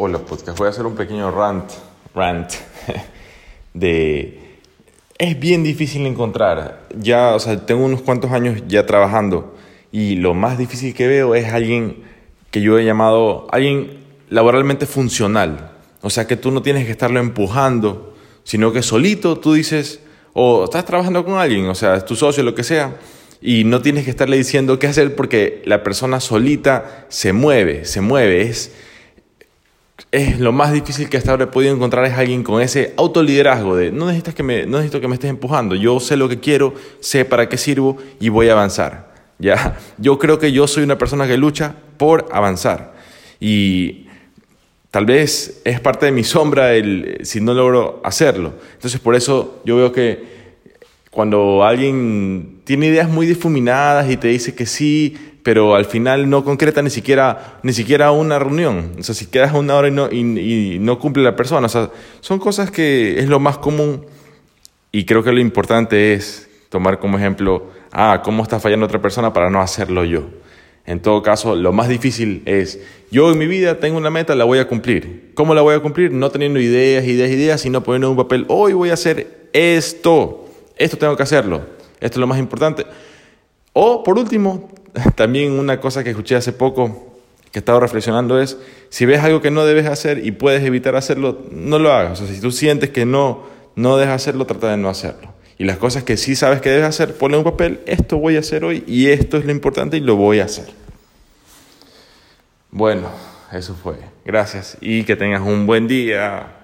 Hola podcast, voy a hacer un pequeño rant, rant. De... Es bien difícil encontrar, ya, o sea, tengo unos cuantos años ya trabajando y lo más difícil que veo es alguien que yo he llamado, alguien laboralmente funcional, o sea, que tú no tienes que estarlo empujando, sino que solito tú dices, o estás trabajando con alguien, o sea, es tu socio, lo que sea, y no tienes que estarle diciendo qué hacer porque la persona solita se mueve, se mueve, es es lo más difícil que hasta ahora he podido encontrar es alguien con ese autoliderazgo de no necesitas que me, no necesito que me estés empujando, yo sé lo que quiero, sé para qué sirvo y voy a avanzar. ¿ya? Yo creo que yo soy una persona que lucha por avanzar y tal vez es parte de mi sombra el, si no logro hacerlo. Entonces por eso yo veo que cuando alguien tiene ideas muy difuminadas y te dice que sí, pero al final no concreta ni siquiera, ni siquiera una reunión. O sea, si quedas una hora y no, y, no cumple la persona. O sea, son cosas que es lo más común y creo que lo importante es tomar como ejemplo, ah, cómo está fallando otra persona para no hacerlo yo. En todo caso, lo más difícil es, yo en mi vida tengo una meta, la voy a cumplir. ¿Cómo la voy a cumplir? No teniendo ideas, ideas, ideas, sino poniendo en un papel, hoy voy a hacer esto, esto tengo que hacerlo, esto es lo más importante. O, por último, también una cosa que escuché hace poco, que he estado reflexionando es, si ves algo que no debes hacer y puedes evitar hacerlo, no lo hagas. O sea, si tú sientes que no, no debes hacerlo, trata de no hacerlo. Y las cosas que sí sabes que debes hacer, ponle un papel, esto voy a hacer hoy y esto es lo importante y lo voy a hacer. Bueno, eso fue. Gracias y que tengas un buen día.